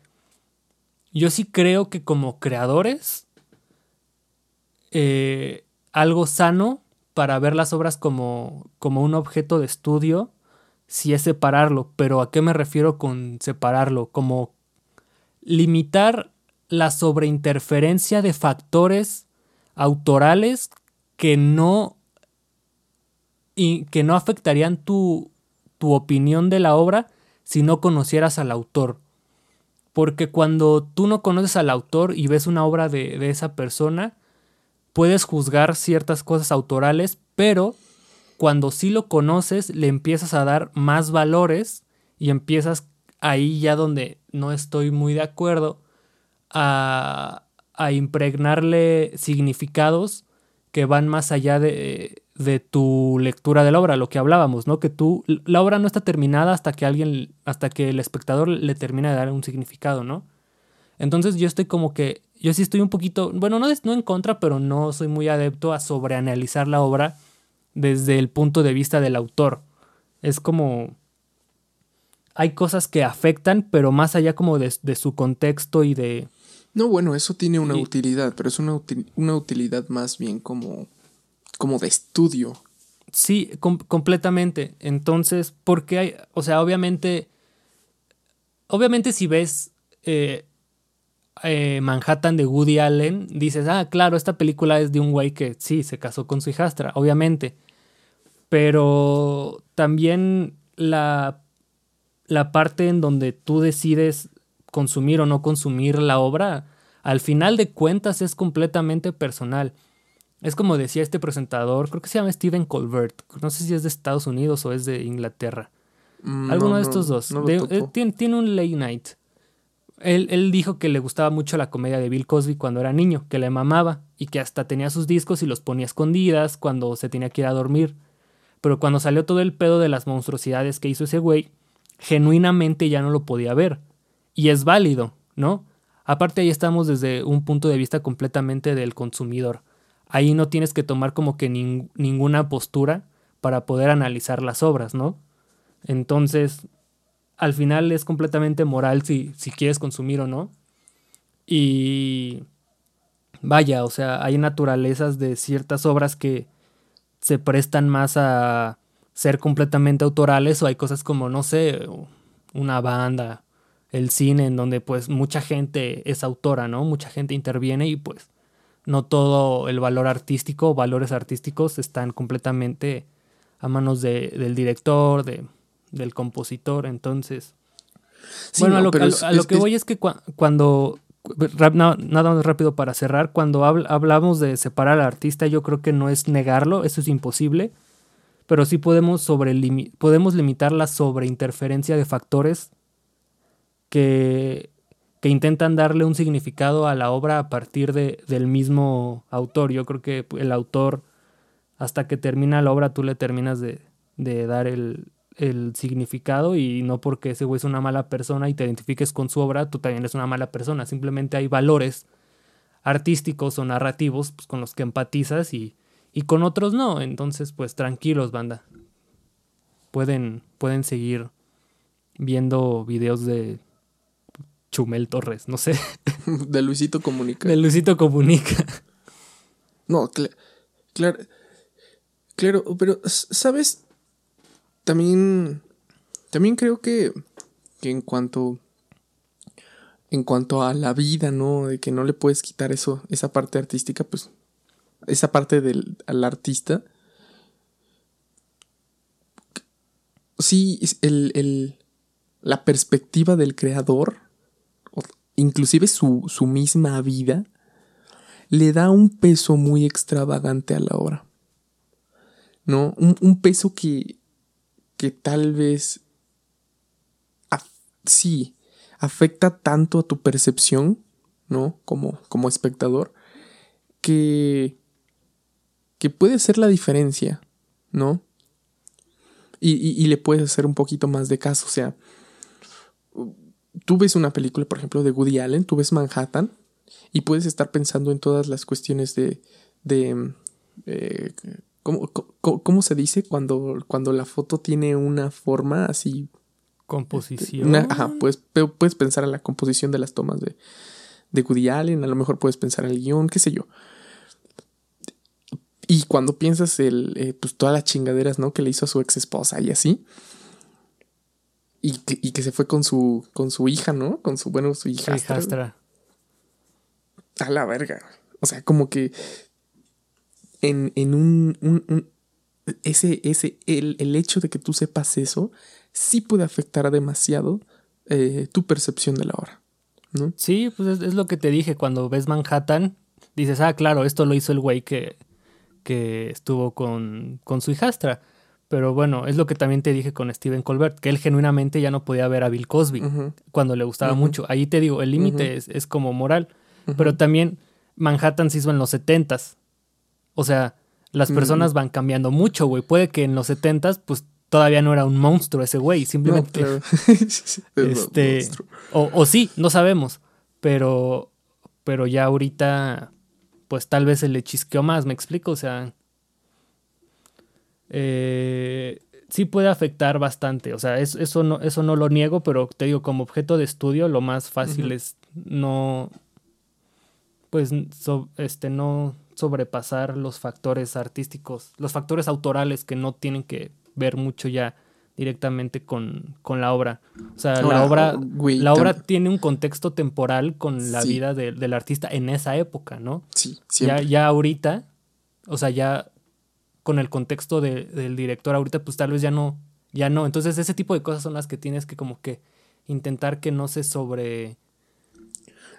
Yo sí creo que como creadores, eh, algo sano para ver las obras como, como un objeto de estudio, sí es separarlo. Pero ¿a qué me refiero con separarlo? Como limitar la sobreinterferencia de factores autorales que no y que no afectarían tu, tu opinión de la obra si no conocieras al autor. Porque cuando tú no conoces al autor y ves una obra de, de esa persona, puedes juzgar ciertas cosas autorales, pero cuando sí lo conoces, le empiezas a dar más valores y empiezas ahí ya donde no estoy muy de acuerdo a, a impregnarle significados que van más allá de, de tu lectura de la obra, lo que hablábamos, ¿no? Que tú, la obra no está terminada hasta que alguien, hasta que el espectador le termina de dar un significado, ¿no? Entonces yo estoy como que, yo sí estoy un poquito, bueno, no, no en contra, pero no soy muy adepto a sobreanalizar la obra desde el punto de vista del autor. Es como, hay cosas que afectan, pero más allá como de, de su contexto y de, No, bueno, eso tiene una Y- utilidad, pero es una, util- una utilidad más bien como, como de estudio. Sí, com- completamente. Entonces, porque hay, o sea, obviamente, obviamente si ves eh, eh, Manhattan de Woody Allen, dices, ah, claro, esta película es de un güey que sí, se casó con su hijastra, obviamente. Pero también la, la parte en donde tú decides consumir o no consumir la obra, al final de cuentas es completamente personal. Es como decía este presentador, creo que se llama Stephen Colbert, no sé si es de Estados Unidos o es de Inglaterra, Mm, Alguno no, de estos dos. no De- eh, tiene, tiene un late night. Él, él dijo que le gustaba mucho la comedia de Bill Cosby cuando era niño, que le mamaba y que hasta tenía sus discos y los ponía escondidas cuando se tenía que ir a dormir. Pero cuando salió todo el pedo de las monstruosidades que hizo ese güey, genuinamente ya no lo podía ver. Y es válido, ¿no? Aparte ahí estamos desde un punto de vista completamente del consumidor. Ahí no tienes que tomar como que nin- ninguna postura para poder analizar las obras, ¿no? Entonces, al final es completamente moral si, si quieres consumir o no. Y vaya, o sea, hay naturalezas de ciertas obras que se prestan más a ser completamente autorales o hay cosas como, no sé, una banda, el cine, en donde pues mucha gente es autora, ¿no? Mucha gente interviene y pues no todo el valor artístico valores artísticos están completamente a manos de, del director, de, del compositor, entonces... Sí, bueno, a lo, pero a lo- es- a lo es- que es- voy es que cua- cuando... Nada más rápido para cerrar, cuando habl- hablamos de separar al artista, yo creo que no es negarlo, eso es imposible, pero sí podemos, sobre podemos limitar la sobreinterferencia de factores que, que intentan darle un significado a la obra a partir de, del mismo autor. Yo creo que el autor, hasta que termina la obra, tú le terminas de, de dar el, el significado y no porque ese güey es una mala persona y te identifiques con su obra, tú también eres una mala persona. Simplemente hay valores artísticos o narrativos pues, con los que empatizas y, y con otros no. Entonces, pues tranquilos, banda. Pueden, pueden seguir viendo videos de Chumel Torres, no sé, De Luisito Comunica. de Luisito Comunica. No, cla- claro. Claro, pero, ¿sabes? También. También creo que. Que en cuanto. En cuanto a la vida, ¿no? De que no le puedes quitar eso, esa parte artística, pues. Esa parte del al artista. Sí, el, el- la perspectiva del creador, inclusive su, su misma vida, le da un peso muy extravagante a la obra. ¿No? Un, un peso que, que tal vez sí afecta tanto a tu percepción, ¿no? Como, como espectador, que, que puede ser la diferencia, ¿no? Y, y- y le puedes hacer un poquito más de caso, o sea, tú ves una película, por ejemplo, de Woody Allen, tú ves Manhattan, y puedes estar pensando en todas las cuestiones de, de eh, ¿cómo, cómo- cómo se dice cuando, cuando la foto tiene una forma así? Composición. Una- ajá, pues puedes pensar en la composición de las tomas de, de Woody Allen, a lo mejor puedes pensar en el guion, qué sé yo. Y cuando piensas el, eh, pues todas las chingaderas, ¿no? Que le hizo a su ex esposa y así. Y que, y que se fue con su, con su hija, ¿no? Con su, bueno, su Su hijastra. hijastra. A la verga. O sea, como que en, en un, un- un- ese, ese, el, el hecho de que tú sepas eso, sí puede afectar demasiado eh, tu percepción de la obra. ¿No? Sí, pues es, es lo que te dije. Cuando ves Manhattan, dices, ah, claro, esto lo hizo el güey que, que estuvo con, con su hijastra. Pero bueno, es lo que también te dije con Steven Colbert, que él genuinamente ya no podía ver a Bill Cosby cuando le gustaba mucho. Ahí te digo, el límite es, es como moral. Pero también Manhattan se hizo en los setentas. O sea, las Mm. personas van cambiando mucho, güey. Puede que en los setentas, pues todavía no era un monstruo ese güey. No, Simplemente claro. Este o, o sí, no sabemos, pero pero ya ahorita pues tal vez se le chisqueó más, me explico, o sea, eh, sí puede afectar bastante, o sea, es- eso no eso no lo niego, pero te digo como objeto de estudio lo más fácil es no pues so- este no sobrepasar los factores artísticos, los factores autorales que no tienen que ver mucho ya directamente con, con la obra. O sea, Ahora, la obra, güey, la obra tiene un contexto temporal con la Sí. vida de- del artista en esa época, ¿no? Sí, Ya, siempre. ya ahorita, o sea, ya con el contexto de- del director ahorita, pues tal vez ya no, ya no. Entonces ese tipo de cosas son las que tienes que como que intentar que no se sobre...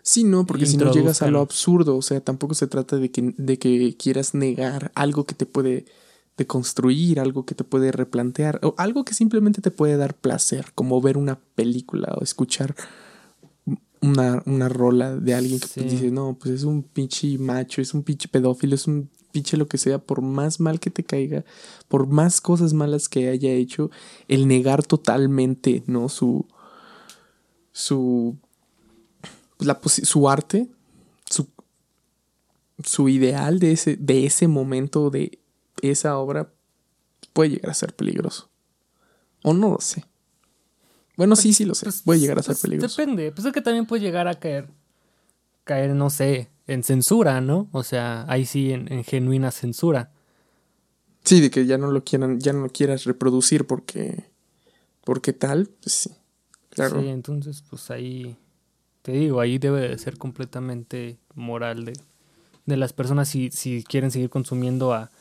Sí, no, porque si no llegas a lo absurdo, o sea, tampoco se trata de que, de que quieras negar algo que te puede de construir, algo que te puede replantear, o algo que simplemente te puede dar placer, como ver una película o escuchar una, una rola de alguien que dice, no, pues es un pinche macho, es un pinche pedófilo, es un pinche lo que sea, por más mal que te caiga, por más cosas malas que haya hecho, el negar totalmente, ¿no? Su, su, la, su arte, su, su ideal de ese, de ese momento, de esa obra, puede llegar a ser peligroso. O no lo sé. Bueno, sí, sí lo sé. Pues, puede llegar a ser pues, peligroso. Depende. Pues es que también puede llegar a caer. Caer, no sé, en censura, ¿no? O sea, ahí sí, en, genuina censura. Sí, de que ya no lo quieran, ya no lo quieras reproducir porque. Porque tal, pues sí. Claro. Sí, entonces, pues ahí. Te digo, ahí debe de ser completamente moral de, de las personas si, si quieren seguir consumiendo a,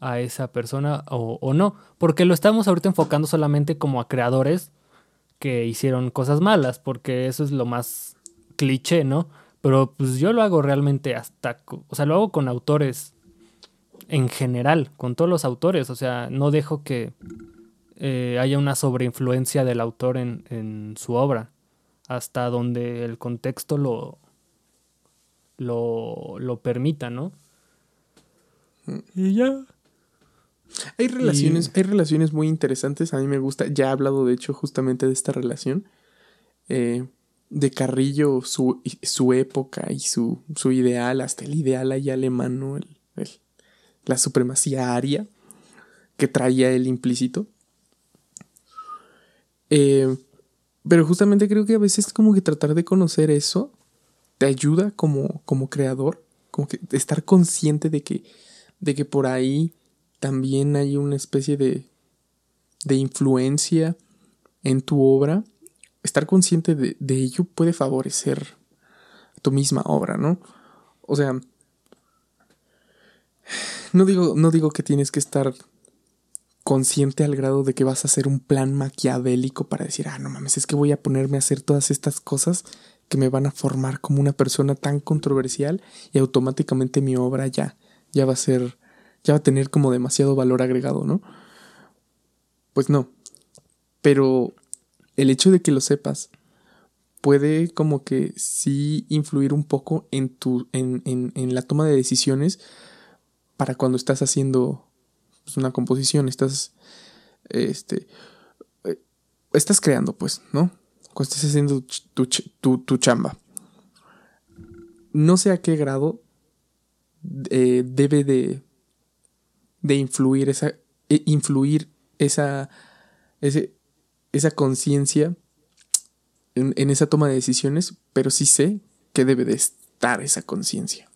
a esa persona o, o, no. Porque lo estamos ahorita enfocando solamente como a creadores que hicieron cosas malas, porque eso es lo más cliché, ¿no? Pero pues yo lo hago realmente hasta, o sea, lo hago con autores en general, con todos los autores, o sea, no dejo que eh, haya una sobreinfluencia del autor en, en, su obra, hasta donde el contexto lo, lo, lo permita, ¿no? Mm. Y ya. Hay relaciones, hay relaciones muy interesantes. A mí me gusta. Ya he hablado, de hecho, justamente de esta relación. Eh, de Carrillo, su, su época y su, su, ideal, hasta el ideal ahí alemán, ¿no? El, la supremacía aria que traía el implícito. Eh, pero justamente creo que a veces como que tratar de conocer eso te ayuda como, como creador, como que estar consciente de que, de que por ahí también hay una especie de, de influencia en tu obra, estar consciente de, de, ello puede favorecer tu misma obra, ¿no? O sea, no digo, no digo que tienes que estar consciente al grado de que vas a hacer un plan maquiavélico para decir, ah, no mames, es que voy a ponerme a hacer todas estas cosas que me van a formar como una persona tan controversial y automáticamente mi obra ya, ya va a ser ya va a tener como demasiado valor agregado, ¿no? Pues no. Pero el hecho de que lo sepas puede como que sí influir un poco en tu. en, en, la toma de decisiones para cuando estás haciendo pues, una composición. Estás. Este. Eh, estás creando, pues, ¿no? Cuando estás haciendo tu, tu, tu chamba. No sé a qué grado eh, debe de de influir esa, e influir esa, esa conciencia en, esa toma de decisiones, pero sí sé que debe de estar esa conciencia.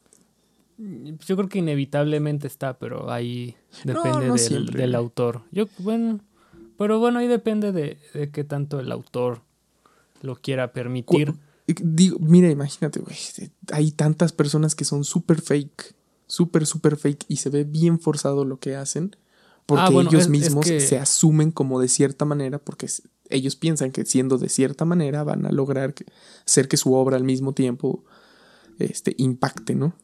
Yo creo que inevitablemente está, pero ahí depende del, autor. Yo, bueno, pero bueno, ahí depende de, de qué tanto el autor lo quiera permitir. Digo, mira, imagínate, güey, hay tantas personas que son súper fake súper, súper fake y se ve bien forzado lo que hacen. Porque ah, ellos mismos se asumen como de cierta manera, porque ellos piensan que siendo de cierta manera van a lograr hacer que su obra al mismo tiempo este, impacte, ¿no?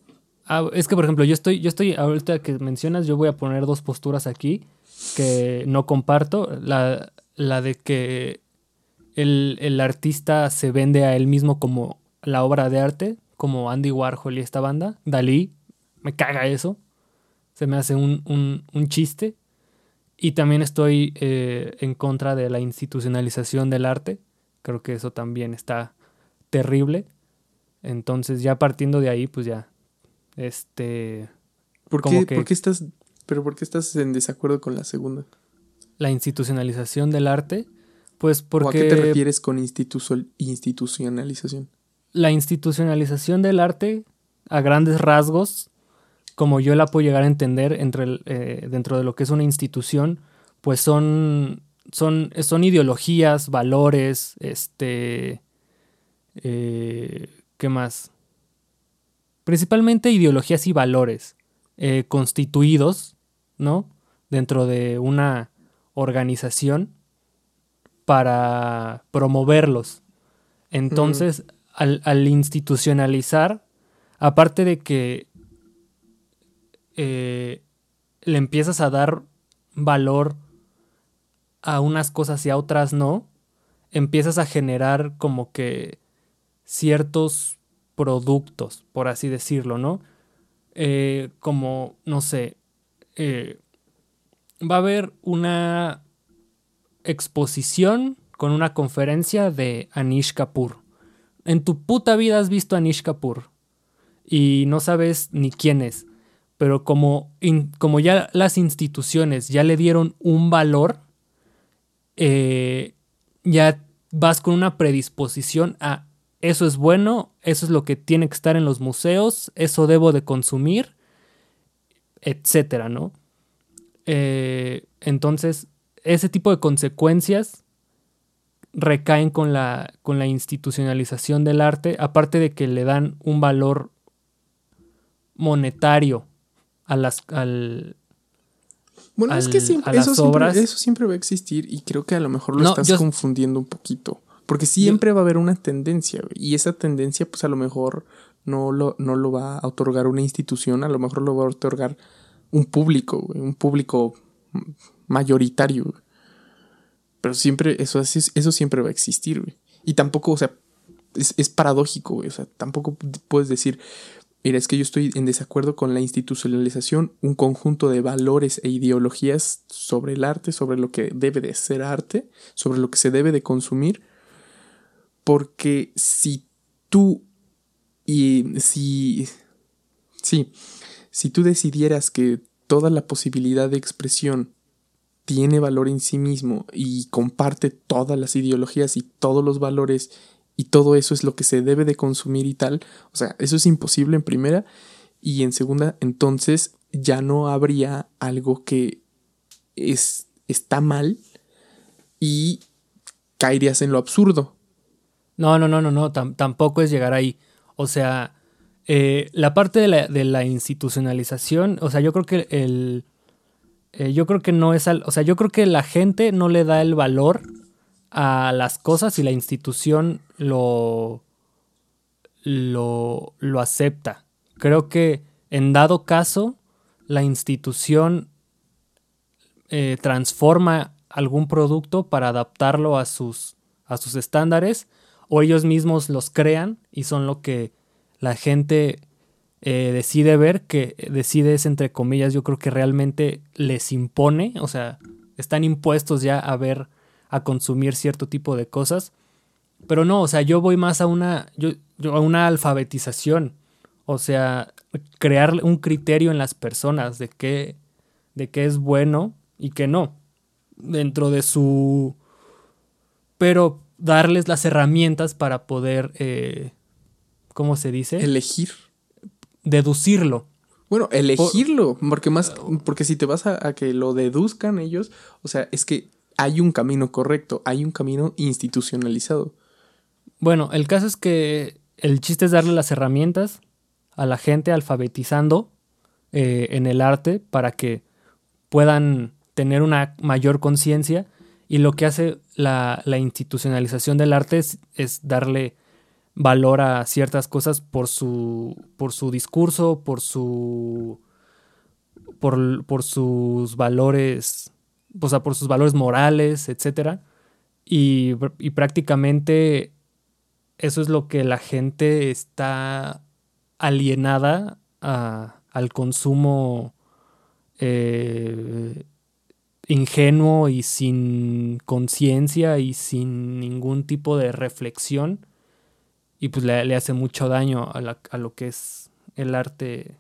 Ah, es que, por ejemplo, yo estoy, yo estoy, ahorita que mencionas, yo voy a poner dos posturas aquí que no comparto. La, la de que el, el, artista se vende a él mismo como la obra de arte, como Andy Warhol y esta banda, Dalí, me caga eso. Se me hace un, un, chiste. Y también estoy eh, en contra de la institucionalización del arte. Creo que eso también está terrible. Entonces, ya partiendo de ahí, pues ya. Este. ¿Por qué, estás. Pero por qué estás en desacuerdo con la segunda? La institucionalización del arte. Pues porque. ¿O a qué te refieres con institucionalización? La institucionalización del arte, a grandes rasgos, como yo la puedo llegar a entender entre eh, dentro de lo que es una institución, pues son, son, son ideologías, valores, este, eh, ¿qué más? Principalmente ideologías y valores eh, constituidos, ¿no? Dentro de una organización para promoverlos. Entonces, al, al institucionalizar, aparte de que eh, le empiezas a dar valor a unas cosas y a otras no, empiezas a generar como que ciertos productos, por así decirlo, ¿no? Eh, como, no sé, eh, va a haber una exposición con una conferencia de Anish Kapoor. En tu puta vida has visto a Anish Kapoor y no sabes ni quién es, pero como, como ya las instituciones ya le dieron un valor, eh, ya vas con una predisposición a eso es bueno, eso es lo que tiene que estar en los museos, eso debo de consumir, etcétera, ¿no? Eh, entonces, ese tipo de consecuencias recaen con la, con la institucionalización del arte, aparte de que le dan un valor monetario a las, al, bueno, es que siempre, eso, siempre, eso siempre va a existir y creo que a lo mejor lo estás confundiendo un poquito. Porque siempre va a haber una tendencia, y esa tendencia, pues a lo mejor no lo, no lo va a otorgar una institución, a lo mejor lo va a otorgar un público, un público mayoritario. Pero siempre, eso, eso siempre va a existir, güey. Y tampoco, o sea, es, es paradójico, güey. O sea, tampoco puedes decir, mira, es que yo estoy en desacuerdo con la institucionalización, un conjunto de valores e ideologías sobre el arte, sobre lo que debe de ser arte, sobre lo que se debe de consumir, porque si tú y si si tú decidieras que toda la posibilidad de expresión tiene valor en sí mismo y comparte todas las ideologías y todos los valores y todo eso es lo que se debe de consumir y tal, o sea, eso es imposible en primera y en segunda, entonces ya no habría algo que es, está mal y caerías en lo absurdo. No, no, no, no, no, tampoco es llegar ahí. O sea, eh, la parte de la, de la, institucionalización, o sea, yo creo que el... Eh, yo creo que no es... Al, o sea, yo creo que la gente no le da el valor a las cosas y la institución lo, lo, lo acepta. Creo que en dado caso, la institución eh, transforma algún producto para adaptarlo a sus, a sus estándares o ellos mismos los crean y son lo que la gente eh, decide ver, que decide es entre comillas, yo creo que realmente les impone, o sea, están impuestos ya a ver, a consumir cierto tipo de cosas. Pero no, o sea, yo voy más a una, yo, a una alfabetización, o sea, crear un criterio en las personas de qué, de qué es bueno y qué no, dentro de su... Pero darles las herramientas para poder, eh, ¿cómo se dice? Elegir. Deducirlo. Bueno, elegirlo, porque más, porque si te vas a, que lo deduzcan ellos, o sea, es que hay un camino correcto, hay un camino institucionalizado. Bueno, el caso es que el chiste es darle las herramientas a la gente alfabetizando eh, en el arte para que puedan tener una mayor conciencia y lo que hace la, institucionalización del arte es, darle valor a ciertas cosas por su, por su discurso, por su. por, por sus valores. O sea, por sus valores morales, etc. Y, prácticamente eso es lo que la gente está alienada al consumo eh, ingenuo y sin conciencia y sin ningún tipo de reflexión y pues le, hace mucho daño a, lo que es el arte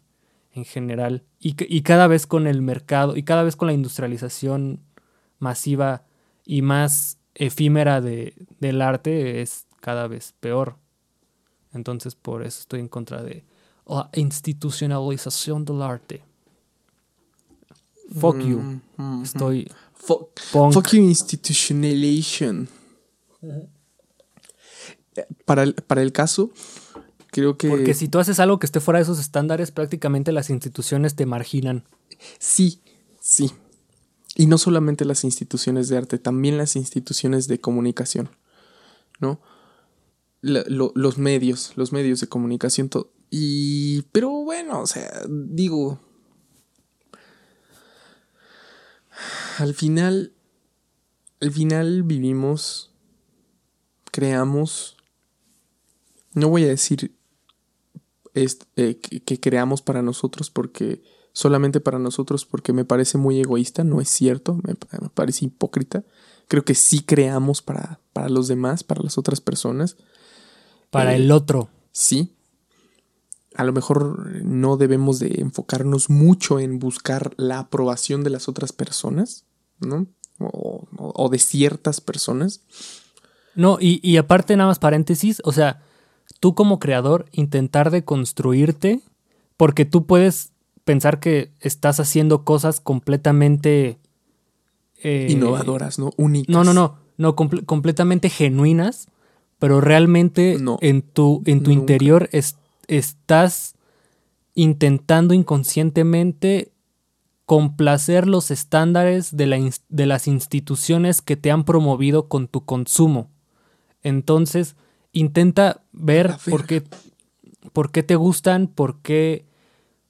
en general y, y, cada vez con el mercado y cada vez con la industrialización masiva y más efímera de, del arte es cada vez peor. Entonces por eso estoy en contra de la institucionalización del arte. Fuck you. Mm, mm, Estoy. Fuck, you, institutionalization. Para el, para el caso, creo que. Porque si tú haces algo que esté fuera de esos estándares, prácticamente las instituciones te marginan. Sí, sí. Y no solamente las instituciones de arte, también las instituciones de comunicación. ¿No? los medios, los medios de comunicación. Y. Pero bueno, o sea, digo al final, al final vivimos, creamos, no voy a decir eh, que, creamos para nosotros porque solamente para nosotros porque me parece muy egoísta, no es cierto, me, parece hipócrita. Creo que sí creamos para, para, los demás, para las otras personas. Para el otro. Sí, a lo mejor no debemos de enfocarnos mucho en buscar la aprobación de las otras personas, ¿no? O, de ciertas personas. No, y, y, aparte nada más paréntesis, o sea, tú como creador intentar de construirte, porque tú puedes pensar que estás haciendo cosas completamente... Eh, Innovadoras, ¿no? Únicas. No, no, no, no, completamente genuinas, pero realmente en tu, en tu interior es estás intentando inconscientemente complacer los estándares de, de, las instituciones que te han promovido con tu consumo. Entonces, intenta ver por qué, por qué te gustan, por qué,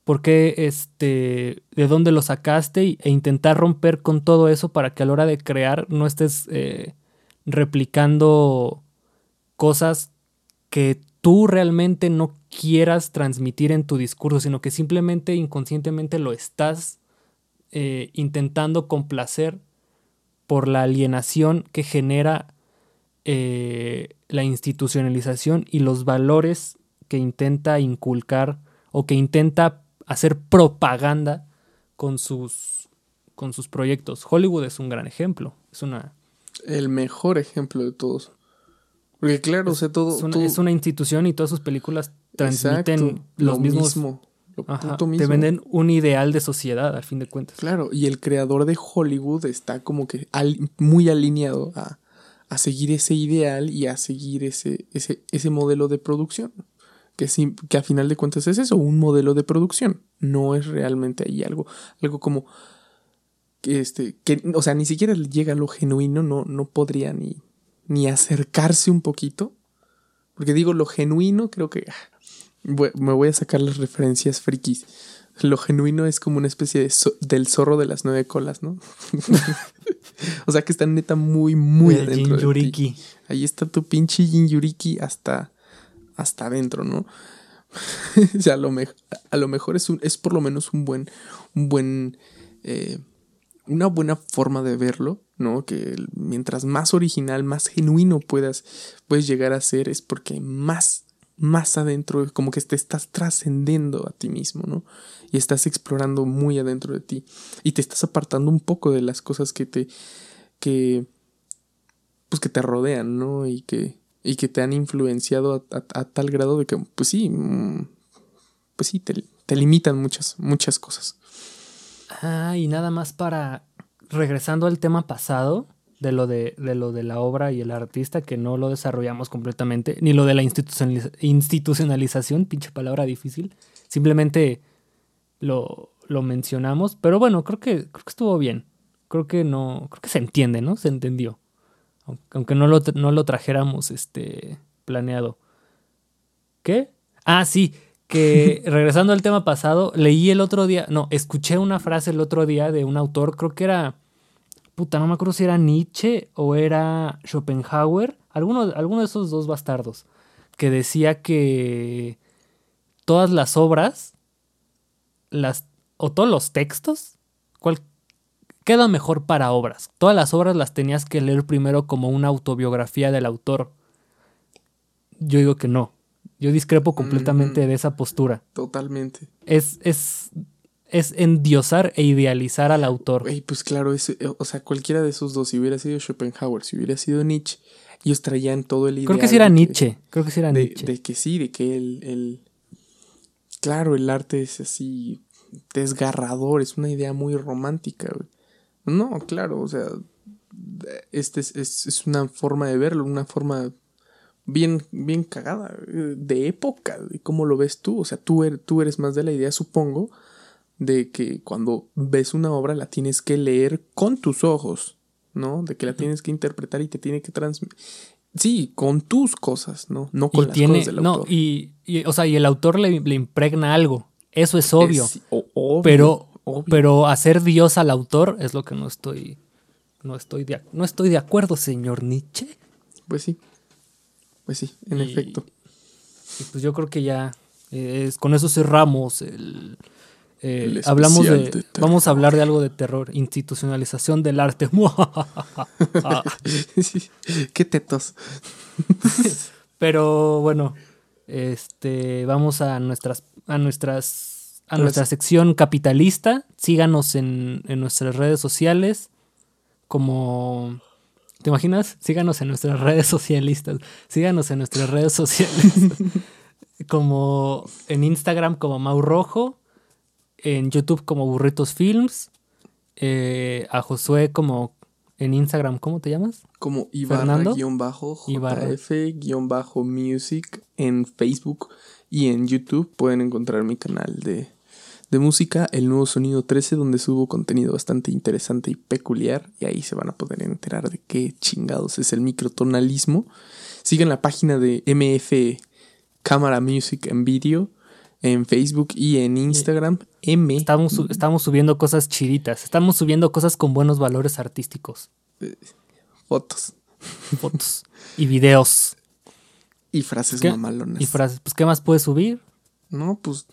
por qué este, de dónde lo sacaste e intentar romper con todo eso para que a la hora de crear no estés eh, replicando cosas que tú realmente no quieras transmitir en tu discurso, sino que simplemente inconscientemente lo estás eh, intentando complacer por la alienación que genera eh, la institucionalización y los valores que intenta inculcar o que intenta hacer propaganda con sus, con sus proyectos. Hollywood es un gran ejemplo. Es una. El mejor ejemplo de todos. Porque claro, o sea, todo es, una, institución y todas sus películas transmiten los mismos. Mismo, Te venden un ideal de sociedad, al fin de cuentas. Claro, y el creador de Hollywood está como que muy alineado a, a, seguir ese ideal y a seguir ese, ese, ese modelo de producción. Que, que a final de cuentas es eso, un modelo de producción. No es realmente ahí algo, algo como que este, que, o sea, ni siquiera llega a lo genuino, no, no podría ni, ni acercarse un poquito. Porque digo, lo genuino, creo que ah, me voy a sacar las referencias frikis. Lo genuino es como una especie de del zorro de las nueve colas, ¿no? o sea que está neta muy, muy adentro. De ti. Ahí está tu pinche Jinjuriki hasta, hasta adentro, ¿no? o sea, a lo, a lo mejor es, un, es por lo menos un buen, un buen, eh, una buena forma de verlo ¿no? Que mientras más original, más genuino puedas, puedes llegar a ser, es porque más, más adentro, como que te estás trascendiendo a ti mismo, ¿no? Y estás explorando muy adentro de ti. Y te estás apartando un poco de las cosas que te, que, pues que te rodean, ¿no? Y que, y que te han influenciado a, tal grado de que, pues sí, mm, pues sí, te, te limitan muchas, muchas cosas. Ah, y nada más para regresando al tema pasado, de lo de, lo de la obra y el artista, que no lo desarrollamos completamente, ni lo de la institucionalización, pinche palabra difícil, simplemente lo, lo mencionamos, pero bueno, creo que, creo que estuvo bien, creo que no, creo que se entiende, ¿no? Se entendió, aunque no lo, no lo trajéramos este, planeado. ¿Qué? Ah, sí, que regresando al tema pasado, leí el otro día, no, escuché una frase el otro día de un autor, creo que era, puta, no me acuerdo si era Nietzsche o era Schopenhauer, alguno, alguno de esos dos bastardos, que decía que todas las obras, las, o todos los textos, ¿cuál queda mejor para obras? Todas las obras las tenías que leer primero como una autobiografía del autor. Yo digo que no yo discrepo completamente de esa postura. Totalmente. Es, es, es endiosar e idealizar al autor. pues claro, eh, o sea, cualquiera de esos dos, si hubiera sido Schopenhauer, si hubiera sido Nietzsche, ellos traían todo el ideal. Creo que sí era Nietzsche, creo que sí era Nietzsche. De que sí, de que el, el... Claro, el arte es así desgarrador, es una idea muy romántica, No, claro, o sea, este es, es, es una forma de verlo, una forma bien, bien cagada, eh, de época, de cómo lo ves tú. O sea, tú, er, tú eres más de la idea, supongo, de que cuando ves una obra la tienes que leer con tus ojos, ¿no? De que la tienes que interpretar y te tiene que transmitir. Sí, con tus cosas, ¿no? No con las cosas del autor. No, y, o sea, y el autor le, impregna algo. Eso es obvio. Pero, Obvio. Pero hacer Dios al autor es lo que no estoy. No estoy de, no estoy de acuerdo, señor Nietzsche. Pues sí. Pues sí, en Y- efecto. Y pues yo creo que ya eh, es, con eso cerramos el. eh, El hablamos de. Vamos a hablar de algo de terror. Institucionalización del arte. Sí. Qué tetos. Pero bueno, este vamos a nuestras a nuestras a Las- nuestra sección capitalista. Síganos en, en nuestras redes sociales como ¿Te imaginas? Síganos en nuestras redes socialistas. Síganos en nuestras redes sociales. como en Instagram como Mau Rojo, en YouTube como Burritos Films, eh, a Josué como en Instagram, ¿cómo te llamas? Como Ibarra Fernando. guion bajo Ibarra. JF guion bajo music en Facebook y en YouTube pueden encontrar mi canal de, de música, El Nuevo Sonido 13, donde subo contenido bastante interesante y peculiar y ahí se van a poder enterar de qué chingados es el microtonalismo. Sigan la página de MF Cámara Music en Video en Facebook y en Instagram. M. Estamos, estamos subiendo cosas chiditas. Estamos subiendo cosas con buenos valores artísticos. Fotos Fotos y videos. y frases ¿Qué? mamalonas. Y frases. Pues, ¿qué más puedes subir? No, pues,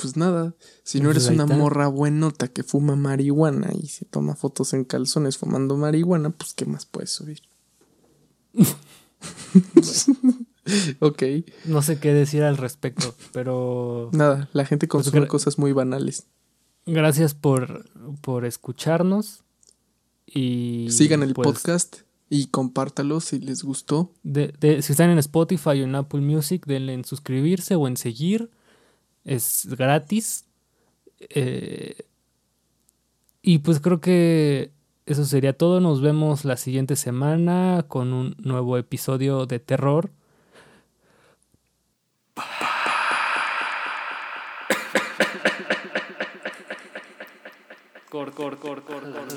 pues nada. Si no Pues eres una morra buenota que fuma marihuana y se toma fotos en calzones fumando marihuana, pues ¿qué más puedes subir? ok. No sé qué decir al respecto, pero Nada, la gente consume gra- cosas muy banales. gracias por, por escucharnos. Y Sigan el pues, podcast y compártalo si les gustó. de- de- si están en Spotify o en Apple Music, denle en suscribirse o en seguir. Es gratis. Eh, y pues creo que eso sería todo. Nos vemos la siguiente semana con un nuevo episodio de terror. Cor, cor, cor, cor, cor.